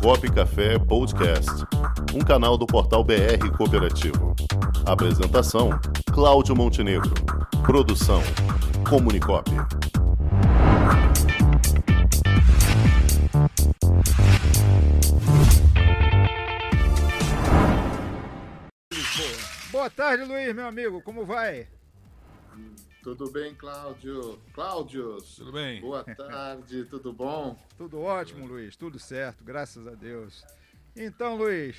Comunicop Café Podcast, um canal do portal BR Cooperativo. Apresentação: Cláudio Montenegro. Produção: Comunicop. Boa tarde, Luiz, meu amigo. Como vai? Tudo bem, Cláudio? Cláudio, tudo bem? Boa tarde, tudo bom? Tudo ótimo, Luiz, tudo certo, graças a Deus. Então, Luiz,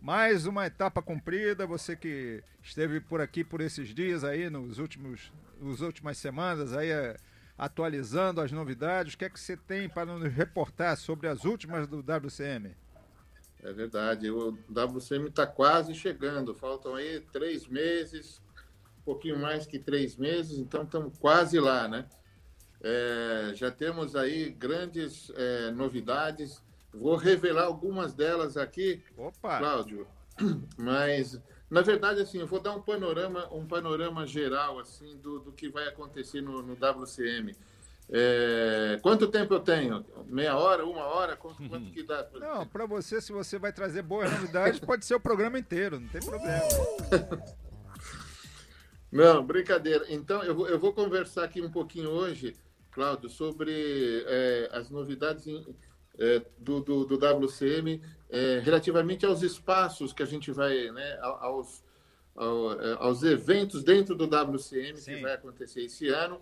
mais uma etapa cumprida. Você que esteve por aqui por esses dias aí, nos últimos, nas últimas semanas, aí eh, atualizando as novidades. O que é que você tem para nos reportar sobre as últimas do WCM? É verdade, o WCM está quase chegando, faltam aí três meses, pouquinho mais que três meses, então estamos quase lá, né? É, já temos aí grandes é, novidades. Vou revelar algumas delas aqui, Opa. Cláudio. Mas, na verdade, assim, eu vou dar um panorama, um panorama geral assim do, do que vai acontecer no, no WCM. É, quanto tempo eu tenho? Meia hora, uma hora? Quanto, quanto que dá? Não, para você, se você vai trazer boas novidades, pode ser o programa inteiro, não tem problema. Não, brincadeira. Então, eu eu vou conversar aqui um pouquinho hoje, Cláudio, sobre é, as novidades em, é, do, do, do, WCM é, relativamente aos espaços que a gente vai, né, aos, é, aos eventos dentro do WCM Sim. que vai acontecer esse ano.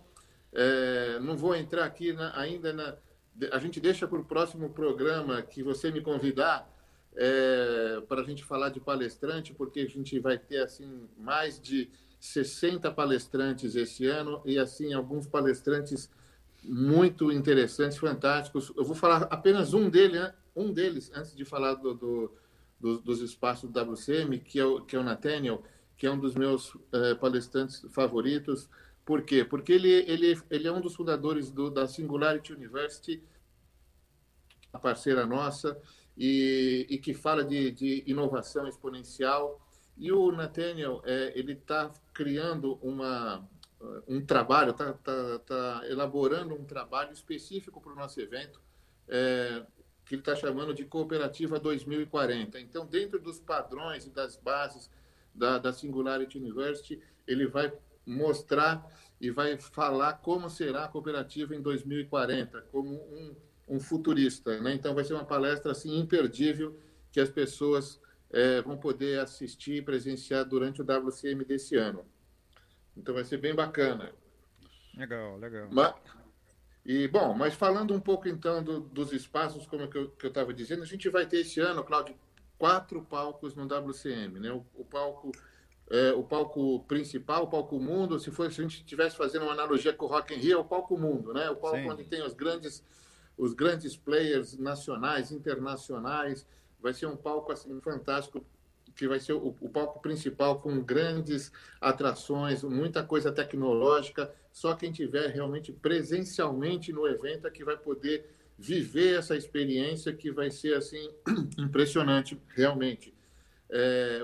É, não vou entrar aqui na, ainda na. A gente deixa para o próximo programa que você me convidar é, para a gente falar de palestrante, porque a gente vai ter assim mais de 60 palestrantes esse ano e assim alguns palestrantes muito interessantes, fantásticos. Eu vou falar apenas um deles, né? um deles antes de falar do, do, do, dos espaços do WCM, que é o, que é o Nathaniel, que é um dos meus é, palestrantes favoritos. Por quê? Porque ele, ele, ele é um dos fundadores do, da Singularity University, a parceira nossa, e, e que fala de, de inovação exponencial e o Nathaniel, é, ele está criando uma, um trabalho, está tá, tá elaborando um trabalho específico para o nosso evento, é, que ele está chamando de Cooperativa 2040. Então, dentro dos padrões e das bases da, da Singularity University, ele vai mostrar e vai falar como será a cooperativa em 2040, como um, um futurista. Né? Então, vai ser uma palestra assim, imperdível que as pessoas é, vão poder assistir e presenciar durante o WCM desse ano. Então vai ser bem bacana. Legal, legal. Mas, e, bom, mas falando um pouco então do, dos espaços, como que eu estava dizendo, a gente vai ter esse ano, Cláudio, quatro palcos no WCM, né? O, o palco é, o palco principal, o palco mundo, se, for, se a gente estivesse fazendo uma analogia com o Rock in Rio, é o palco mundo, né? O palco Sim. onde tem os grandes, os grandes players nacionais, internacionais, vai ser um palco assim fantástico que vai ser o, o, palco principal com grandes atrações, muita coisa tecnológica. Só quem tiver realmente presencialmente no evento é que vai poder viver essa experiência que vai ser assim impressionante realmente. É,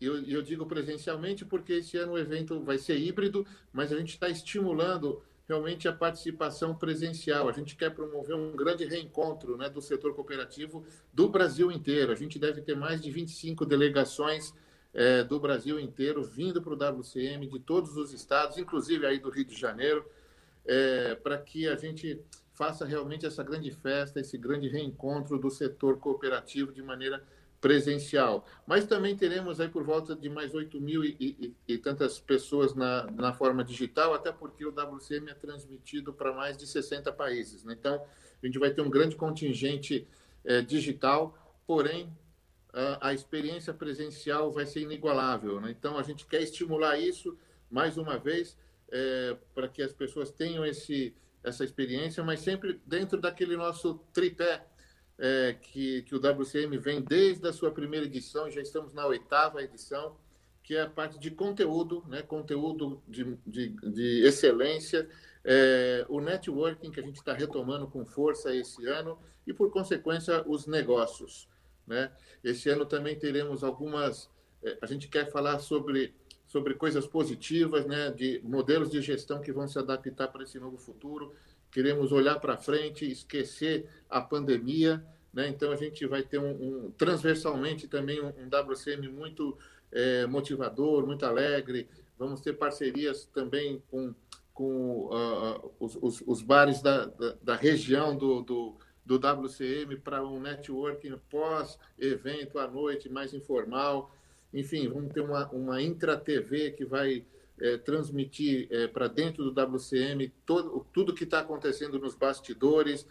eu, eu digo presencialmente porque esse ano o evento vai ser híbrido, mas a gente está estimulando realmente a participação presencial. A gente quer promover um grande reencontro né, do setor cooperativo do Brasil inteiro. A gente deve ter mais de 25 delegações é, do Brasil inteiro vindo para o WCM, de todos os estados, inclusive aí do Rio de Janeiro, é, para que a gente faça realmente essa grande festa, esse grande reencontro do setor cooperativo de maneira presencial. Mas também teremos aí por volta de mais 8 mil e, e, e, tantas pessoas na, na forma digital, até porque o WCM é transmitido para mais de 60 países. Né? Então, a gente vai ter um grande contingente é, digital, porém, a, a, experiência presencial vai ser inigualável. Né? Então, a gente quer estimular isso, mais uma vez, é, para que as pessoas tenham esse, essa experiência, mas sempre dentro daquele nosso tripé é, que, que o WCM vem desde a sua primeira edição, já estamos na oitava edição, que é a parte de conteúdo, né, conteúdo de, de, de excelência, é, o networking que a gente está retomando com força esse ano e, por consequência, os negócios. Né? Esse ano também teremos algumas. É, a gente quer falar sobre, sobre coisas positivas, né, de modelos de gestão que vão se adaptar para esse novo futuro queremos olhar para frente, esquecer a pandemia, né? Então a gente vai ter um, um transversalmente também um, um WCM muito é, motivador, muito alegre. Vamos ter parcerias também com, com uh, os, os, os, bares da, da, da região do, do, do WCM para um networking pós-evento à noite, mais informal. Enfim, vamos ter uma, uma intra-TV que vai é, transmitir é, para dentro do WCM todo, tudo que está acontecendo nos bastidores.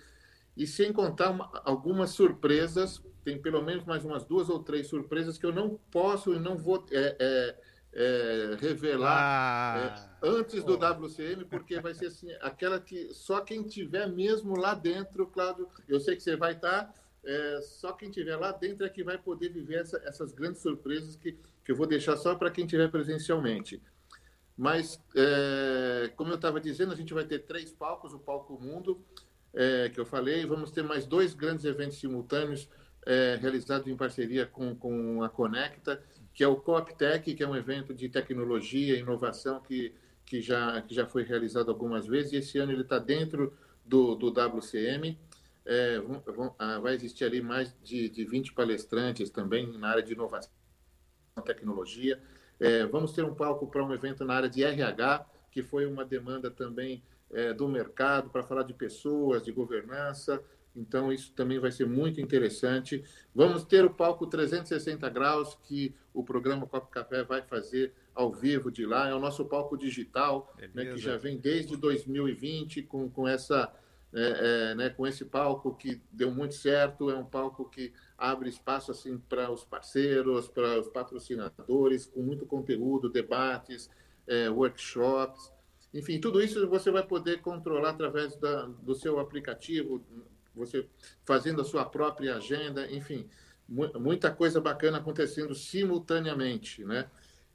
E sem contar uma, algumas surpresas, tem pelo menos mais umas duas ou três surpresas que eu não posso e não vou é, é, é revelar ah, é, antes do oh. WCM, porque vai ser assim, aquela que só quem tiver mesmo lá dentro, Cláudio, eu sei que você vai estar, tá, é, só quem tiver lá dentro é que vai poder viver essa, essas grandes surpresas que, que eu vou deixar só para quem tiver presencialmente. Mas, é, como eu estava dizendo, a gente vai ter três palcos, o Palco Mundo, é, que eu falei, vamos ter mais dois grandes eventos simultâneos é, realizados em parceria com, com a Conecta, que é o COPTEC, que é um evento de tecnologia e inovação que, que, já, que já foi realizado algumas vezes, e esse ano ele está dentro do, do WCM. É, vão, ah, vai existir ali mais de, de 20 palestrantes também na área de inovação tecnologia. É, vamos ter um palco para um evento na área de RH, que foi uma demanda também é, do mercado para falar de pessoas, de governança. Então, isso também vai ser muito interessante. Vamos ter o palco 360 graus, que o programa Copo Café vai fazer ao vivo de lá. É o nosso palco digital, né, que já vem desde 2020 com, com, essa, é, é, né, com esse palco que deu muito certo. É um palco que abre espaço assim para os parceiros, para os patrocinadores, com muito conteúdo, debates, é, workshops. Enfim, tudo isso você vai poder controlar através da, do seu aplicativo, você fazendo a sua própria agenda, enfim, mu muita coisa bacana acontecendo simultaneamente, né?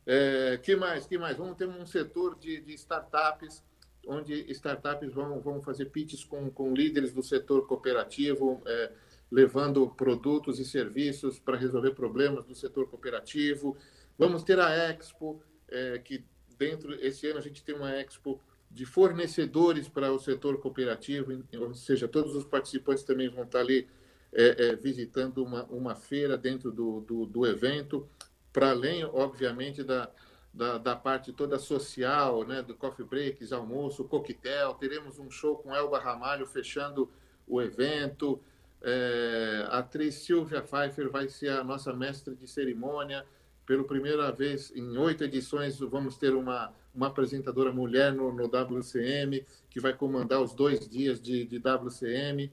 É, que mais? Que mais? Vamos ter um setor de, de startups, onde startups vão, vão fazer pitches com, com líderes do setor cooperativo, é, levando produtos e serviços para resolver problemas do setor cooperativo. Vamos ter a Expo, é, que dentro esse ano a gente tem uma expo de fornecedores para o setor cooperativo, ou seja, todos os participantes também vão estar ali é, é, visitando uma, uma feira dentro do, do, do evento, para além, obviamente, da, da, da, parte toda social, né, do coffee breaks, almoço, coquetel, teremos um show com Elba Ramalho fechando o evento, é, a atriz Silvia Pfeiffer vai ser a nossa mestre de cerimônia, pela primeira vez em oito edições, vamos ter uma, uma apresentadora mulher no, no WCM, que vai comandar os dois dias de, de WCM.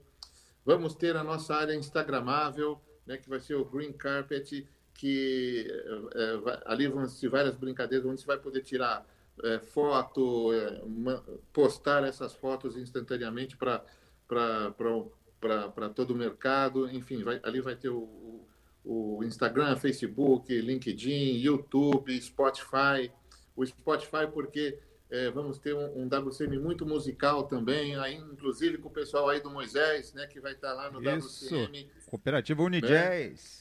Vamos ter a nossa área Instagramável, né, que vai ser o Green Carpet, que é, vai, ali vão ser várias brincadeiras, onde você vai poder tirar é, foto, é, uma, postar essas fotos instantaneamente para todo o mercado. Enfim, vai, ali vai ter o, o Instagram, Facebook, LinkedIn, YouTube, Spotify. O Spotify porque é, vamos ter um, um, WCM muito musical também, aí, inclusive com o pessoal aí do Moisés, né, que vai estar lá no Isso. WCM. Cooperativa Unijazz. Né?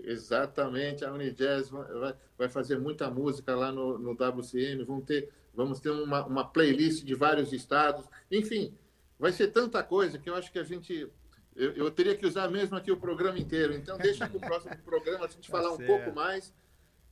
Exatamente, a Unijazz vai, vai fazer muita música lá no, no WCM, vamos ter, vamos ter uma, uma playlist de vários estados, enfim, vai ser tanta coisa que eu acho que a gente eu, eu, teria que usar mesmo aqui o programa inteiro. Então, deixa para o próximo programa a gente tá falar certo. um pouco mais,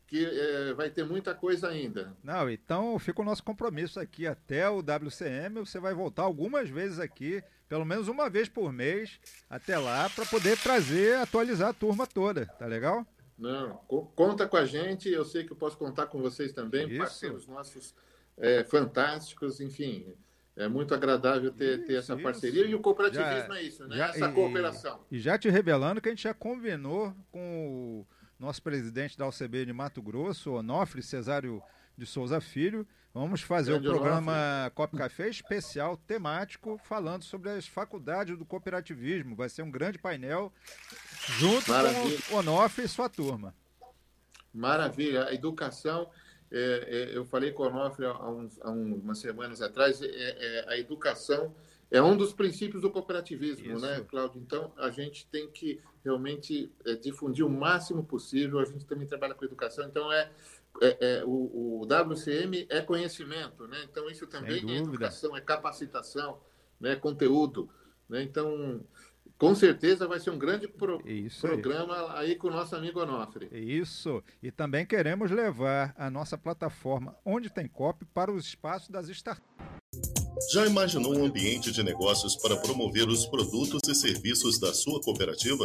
que é, vai ter muita coisa ainda. Não, então fica o nosso compromisso aqui até o WCM. Você vai voltar algumas vezes aqui, pelo menos uma vez por mês, até lá, para poder trazer, atualizar a turma toda. Tá legal? Não, conta com a gente. Eu sei que eu posso contar com vocês também, Isso. parceiros nossos é, fantásticos, enfim é muito agradável ter, isso, ter essa parceria. Isso. E o cooperativismo já, é isso, né? Já, essa cooperação. E, e, já te revelando que a gente já combinou com o nosso presidente da UCB de Mato Grosso, Onofre Cesário de Souza Filho. Vamos fazer o um programa Cop Café especial temático falando sobre as faculdades do cooperativismo. Vai ser um grande painel junto Maravilha. com o Onofre e sua turma. Maravilha. A educação é, é, eu falei com o Onofre há, uns, há umas semanas atrás, é, é, a educação é um dos princípios do cooperativismo, Isso. né, Cláudio? Então, a gente tem que realmente é, difundir o máximo possível. A gente também trabalha com educação, então é, é, é o, o, WCM é conhecimento, né? Então, isso também é educação, é capacitação, né? conteúdo. Né? Então, com certeza vai ser um grande pro Isso programa aí. aí. com o nosso amigo Onofre. Isso. E também queremos levar a nossa plataforma Onde Tem Cop para os espaços das startups. Já imaginou um ambiente de negócios para promover os produtos e serviços da sua cooperativa?